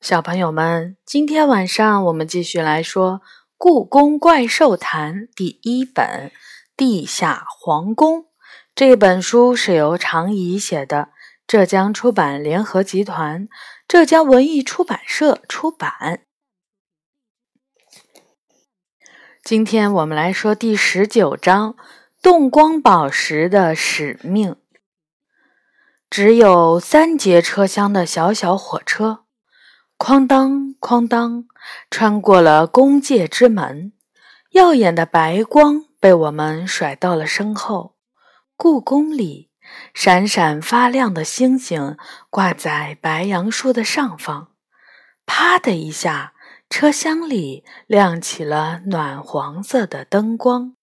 小朋友们，今天晚上我们继续来说《故宫怪兽谈》第一本《地下皇宫》。这本书是由常怡写的，浙江出版联合集团、浙江文艺出版社出版。今天我们来说第十九章《动光宝石的使命》。只有三节车厢的小小火车。哐当哐当，穿过了宫界之门，耀眼的白光被我们甩到了身后。故宫里，闪闪发亮的星星挂在白杨树的上方。啪的一下，车厢里亮起了暖黄色的灯光。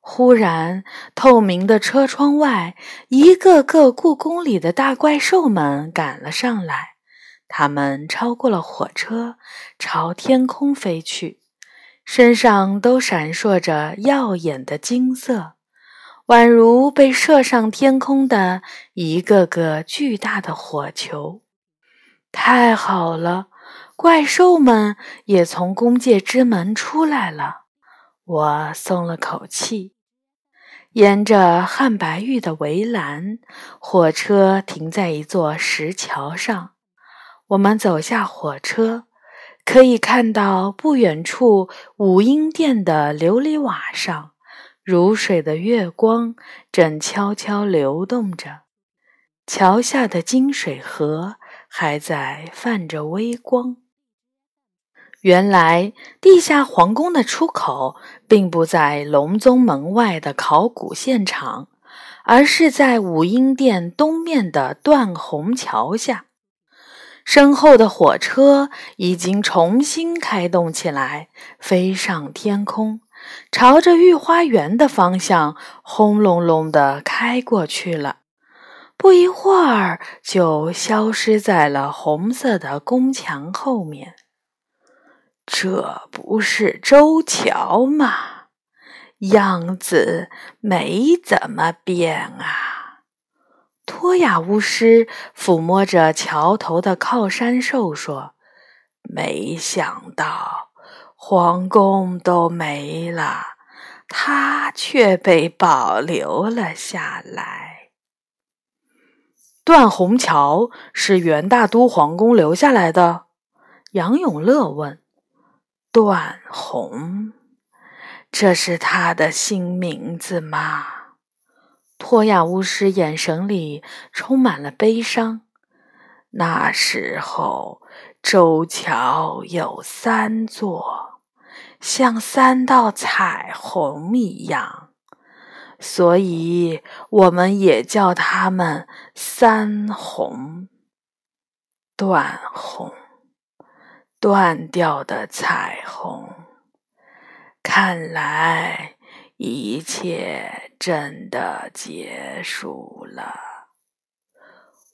忽然，透明的车窗外，一个个故宫里的大怪兽们赶了上来。他们超过了火车，朝天空飞去，身上都闪烁着耀眼的金色，宛如被射上天空的一个个巨大的火球。太好了，怪兽们也从宫界之门出来了，我松了口气。沿着汉白玉的围栏，火车停在一座石桥上。我们走下火车，可以看到不远处武英殿的琉璃瓦上，如水的月光正悄悄流动着，桥下的金水河还在泛着微光。原来，地下皇宫的出口并不在隆宗门外的考古现场，而是在武英殿东面的断虹桥下。身后的火车已经重新开动起来，飞上天空，朝着御花园的方向轰隆隆地开过去了。不一会儿，就消失在了红色的宫墙后面。这不是周桥吗？样子没怎么变啊。波雅巫师抚摸着桥头的靠山兽说：“没想到皇宫都没了，它却被保留了下来。”断虹桥是元大都皇宫留下来的。杨永乐问：“断虹，这是他的新名字吗？”托亚巫师眼神里充满了悲伤。那时候，周桥有三座，像三道彩虹一样，所以我们也叫它们三虹。断虹，断掉的彩虹。看来。一切真的结束了。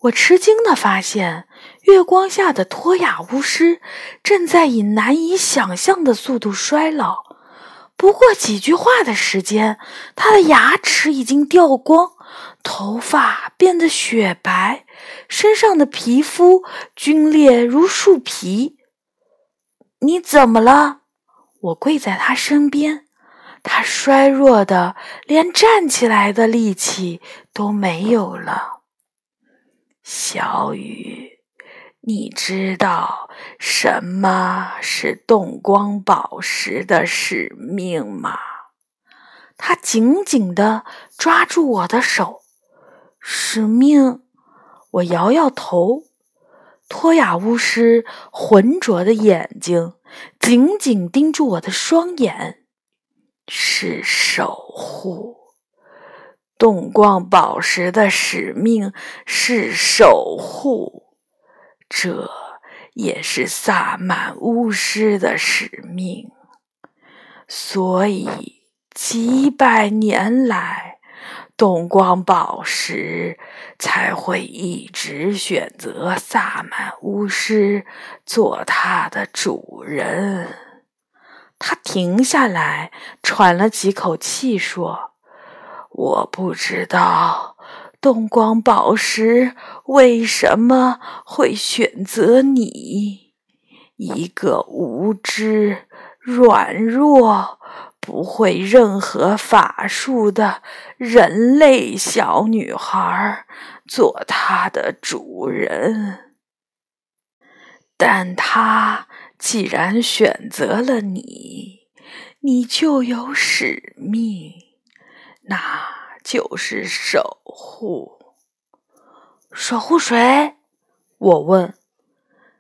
我吃惊的发现，月光下的托雅巫师正在以难以想象的速度衰老。不过几句话的时间，他的牙齿已经掉光，头发变得雪白，身上的皮肤皲裂如树皮。你怎么了？我跪在他身边。他衰弱的连站起来的力气都没有了。小雨，你知道什么是动光宝石的使命吗？他紧紧地抓住我的手。使命？我摇摇头。托雅巫师浑浊的眼睛紧紧盯住我的双眼。是守护动光宝石的使命，是守护，这也是萨满巫师的使命。所以几百年来，动光宝石才会一直选择萨满巫师做他的主人。他停下来，喘了几口气，说：“我不知道东光宝石为什么会选择你，一个无知、软弱、不会任何法术的人类小女孩做她的主人？但她既然选择了你，你就有使命，那。就是守护，守护谁？我问。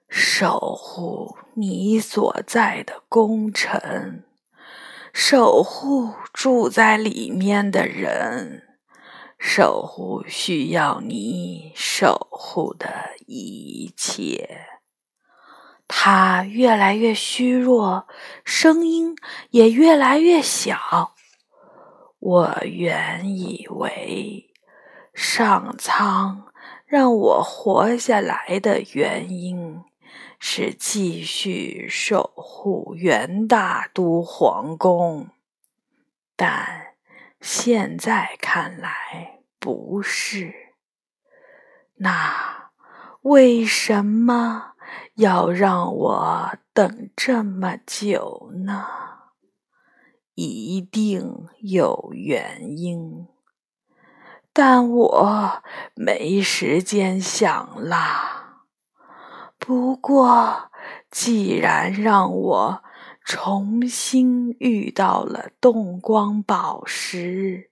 守护你所在的功臣，守护住在里面的人，守护需要你守护的一切。他越来越虚弱，声音也越来越小。我原以为上苍让我活下来的原因是继续守护元大都皇宫，但现在看来不是。那为什么要让我等这么久呢？一定有原因，但我没时间想啦。不过，既然让我重新遇到了动光宝石，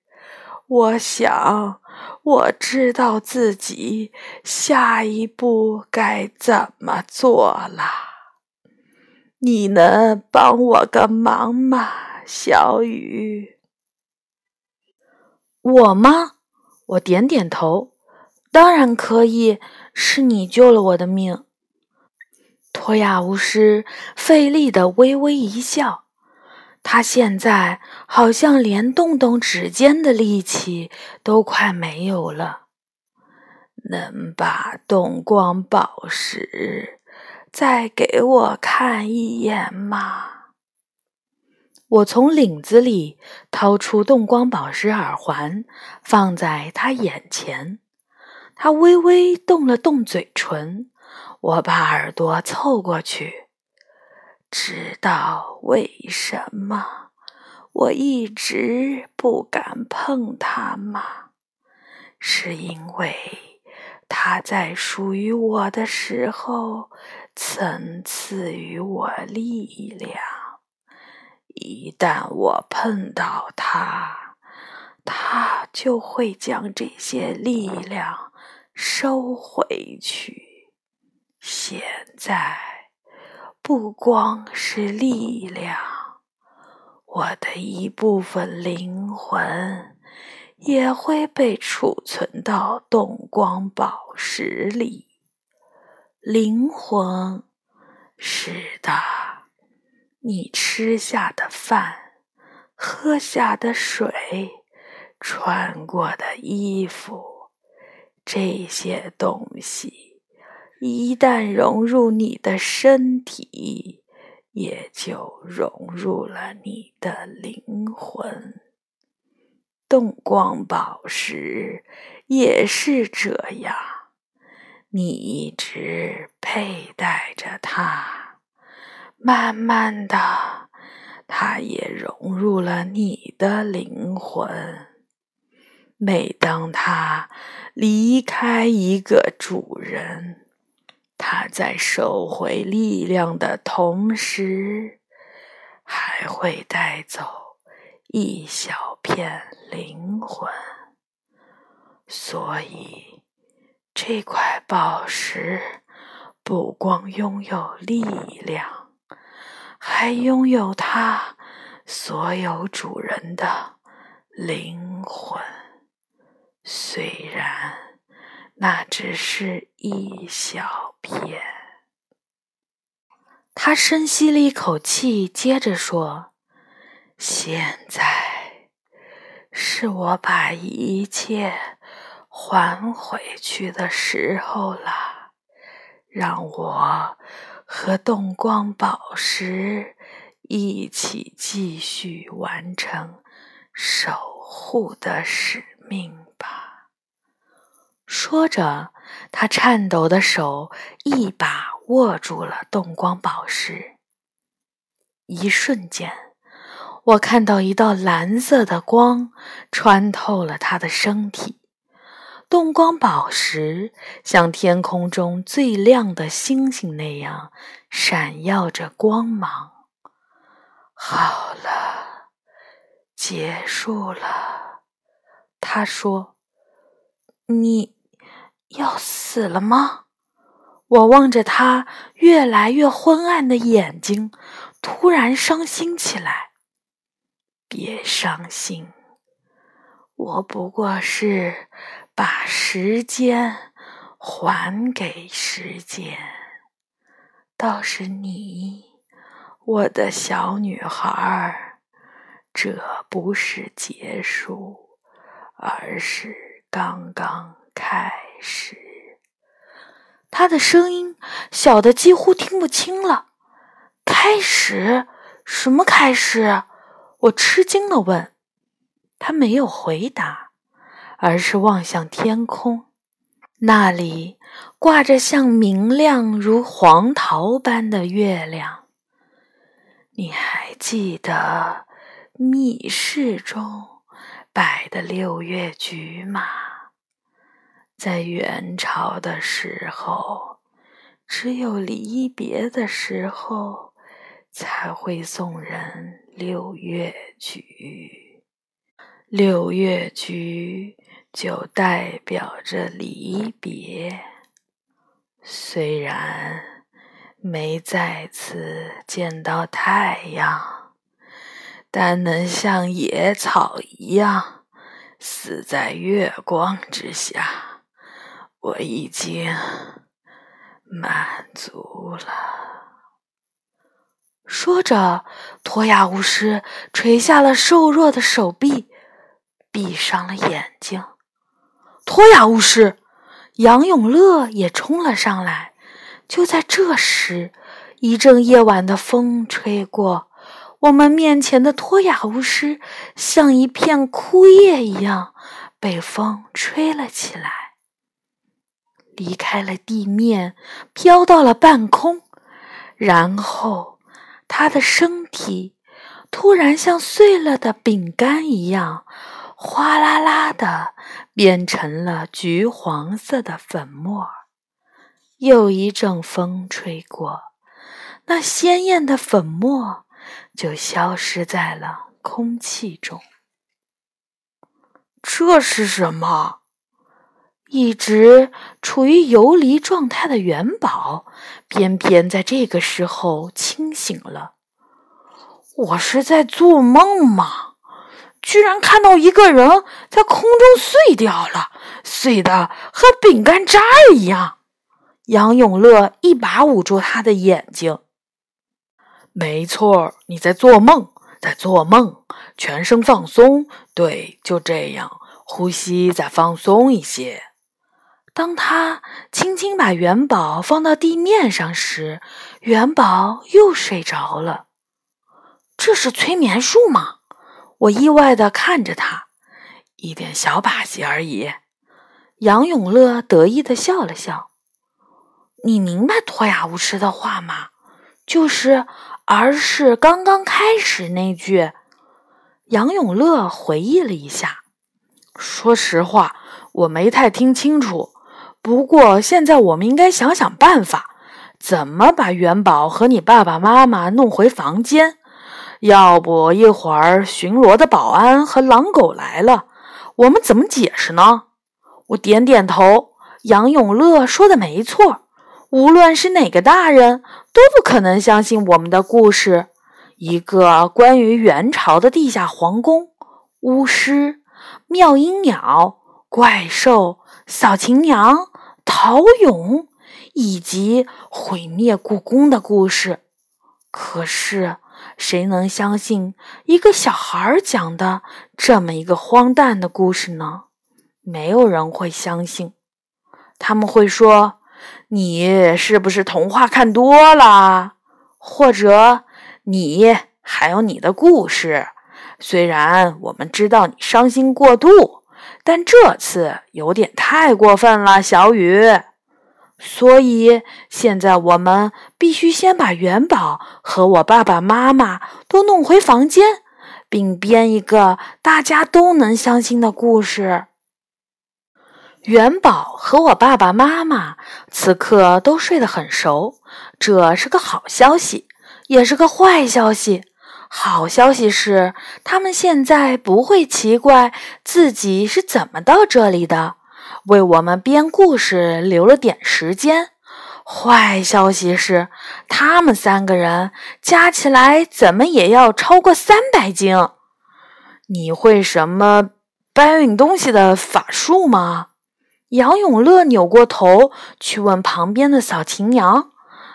我想我知道自己下一步该怎么做了。你能帮我个忙吗？小雨，我吗？我点点头，当然可以。是你救了我的命。托亚巫师费力的微微一笑，他现在好像连动动指尖的力气都快没有了。能把动光宝石再给我看一眼吗？我从领子里掏出动光宝石耳环，放在他眼前。他微微动了动嘴唇。我把耳朵凑过去，知道为什么我一直不敢碰它吗？是因为它在属于我的时候曾赐予我力量。一旦我碰到他，他就会将这些力量收回去。现在，不光是力量，我的一部分灵魂也会被储存到动光宝石里。灵魂，是的。你吃下的饭、喝下的水、穿过的衣服，这些东西一旦融入你的身体，也就融入了你的灵魂。动光宝石也是这样，你一直佩戴着它。慢慢的，它也融入了你的灵魂。每当它离开一个主人，它在收回力量的同时，还会带走一小片灵魂。所以，这块宝石不光拥有力量。还拥有它所有主人的灵魂，虽然那只是一小片。他深吸了一口气，接着说：“现在是我把一切还回去的时候了，让我。”和动光宝石一起继续完成守护的使命吧。说着，他颤抖的手一把握住了动光宝石。一瞬间，我看到一道蓝色的光穿透了他的身体，动光宝石像天空中最亮的星星那样闪耀着光芒。好了，结束了，他说：“你。”要死了吗？我望着他越来越昏暗的眼睛，突然伤心起来。别伤心，我不过是把时间还给时间。倒是你，我的小女孩儿，这不是结束，而是刚刚开。是，他的声音小的几乎听不清了。开始？什么开始？我吃惊的问。他没有回答，而是望向天空，那里挂着像明亮如黄桃般的月亮。你还记得密室中摆的六月菊吗？在元朝的时候，只有离别的时候才会送人六月菊。六月菊就代表着离别，虽然没再次见到太阳，但能像野草一样死在月光之下。我已经满足了。说着，托亚巫师垂下了瘦弱的手臂，闭上了眼睛。托亚巫师，杨永乐也冲了上来。就在这时，一阵夜晚的风吹过，我们面前的托亚巫师像一片枯叶一样，被风吹了起来。离开了地面，飘到了半空，然后他的身体突然像碎了的饼干一样，哗啦啦的变成了橘黄色的粉末。又一阵风吹过，那鲜艳的粉末就消失在了空气中。这是什么？一直处于游离状态的元宝，偏偏在这个时候清醒了。我是在做梦吗？居然看到一个人在空中碎掉了，碎的和饼干渣一样。杨永乐一把捂住他的眼睛。没错，你在做梦，在做梦，全身放松。对，就这样，呼吸再放松一些。当他轻轻把元宝放到地面上时，元宝又睡着了。这是催眠术吗？我意外的看着他，一点小把戏而已。杨永乐得意的笑了笑。你明白托亚巫师的话吗？就是儿是刚刚开始那句。杨永乐回忆了一下，说实话，我没太听清楚。不过，现在我们应该想想办法，怎么把元宝和你爸爸妈妈弄回房间？要不一会儿巡逻的保安和狼狗来了，我们怎么解释呢？我点点头。杨永乐说的没错，无论是哪个大人，都不可能相信我们的故事。一个关于元朝的地下皇宫、巫师、妙音鸟、怪兽、扫琴娘。陶俑以及毁灭故宫的故事，可是谁能相信一个小孩讲的这么一个荒诞的故事呢？没有人会相信。他们会说：“你是不是童话看多了？或者你还有你的故事？虽然我们知道你伤心过度，但这次有点太过分了，小雨。所以现在我们必须先把元宝和我爸爸妈妈都弄回房间，并编一个大家都能相信的故事。元宝和我爸爸妈妈此刻都睡得很熟，这是个好消息，也是个坏消息。好消息是，他们现在不会奇怪自己是怎么到这里的。为我们编故事留了点时间。坏消息是，他们三个人加起来怎么也要超过三百斤。你会什么搬运东西的法术吗？杨永乐扭过头去问旁边的扫琴娘。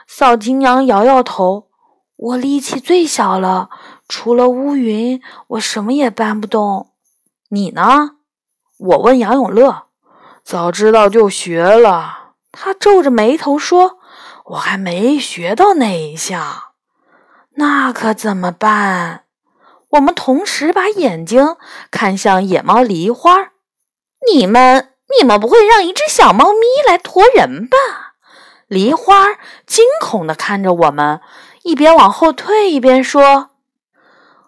扫琴娘摇摇头：“我力气最小了，除了乌云，我什么也搬不动。你呢？”我问杨永乐。早知道就学了。他皱着眉头说：“我还没学到那一项，那可怎么办？”我们同时把眼睛看向野猫梨花。你们，你们不会让一只小猫咪来驮人吧？梨花惊恐地看着我们，一边往后退一边说：“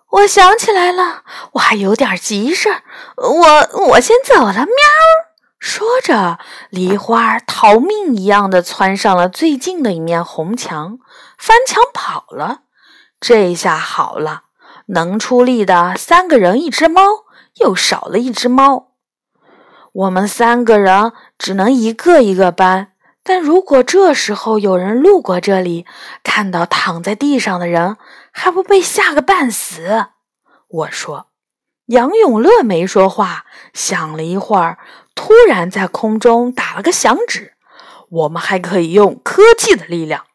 我想起来了，我还有点急事儿，我我先走了，喵。”说着，梨花逃命一样的窜上了最近的一面红墙，翻墙跑了。这下好了，能出力的三个人，一只猫又少了一只猫。我们三个人只能一个一个搬。但如果这时候有人路过这里，看到躺在地上的人，还不被吓个半死？我说。杨永乐没说话，想了一会儿。突然在空中打了个响指，我们还可以用科技的力量。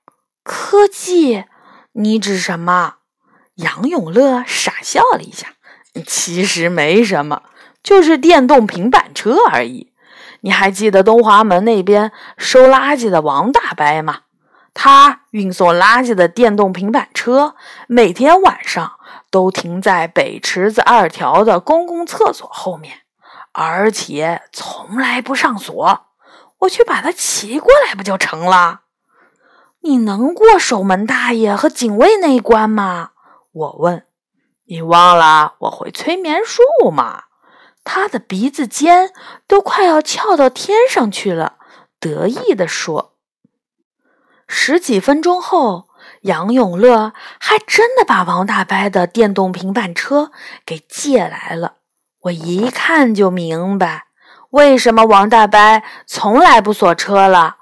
科技？你指什么？杨永乐傻笑了一下。其实没什么，就是电动平板车而已。你还记得东华门那边收垃圾的王大伯吗？他运送垃圾的电动平板车，每天晚上都停在北池子二条的公共厕所后面。而且从来不上锁，我去把它骑过来不就成了？你能过守门大爷和警卫那一关吗？我问。你忘了我会催眠术吗？他的鼻子尖都快要翘到天上去了，得意地说。十几分钟后，杨永乐还真的把王大伯的电动平板车给借来了。我一看就明白，为什么王大伯从来不锁车了。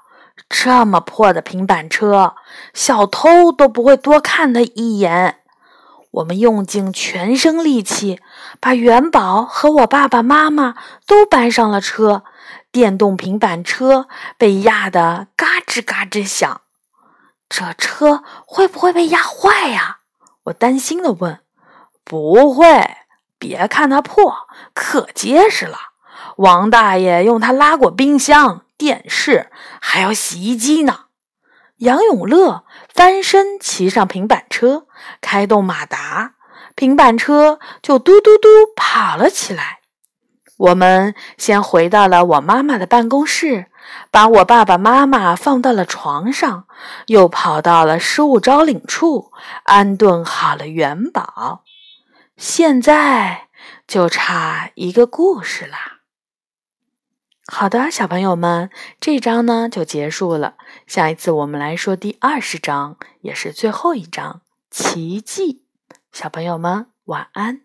这么破的平板车，小偷都不会多看他一眼。我们用尽全身力气，把元宝和我爸爸妈妈都搬上了车。电动平板车被压得嘎吱嘎吱响。这车会不会被压坏呀？我担心地问。不会。别看它破，可结实了。王大爷用它拉过冰箱、电视，还有洗衣机呢。杨永乐翻身骑上平板车，开动马达，平板车就嘟嘟嘟跑了起来。我们先回到了我妈妈的办公室，把我爸爸妈妈放到了床上，又跑到了失物招领处，安顿好了元宝。现在就差一个故事啦。好的，小朋友们，这章呢就结束了。下一次我们来说第二十章，也是最后一章——奇迹。小朋友们，晚安。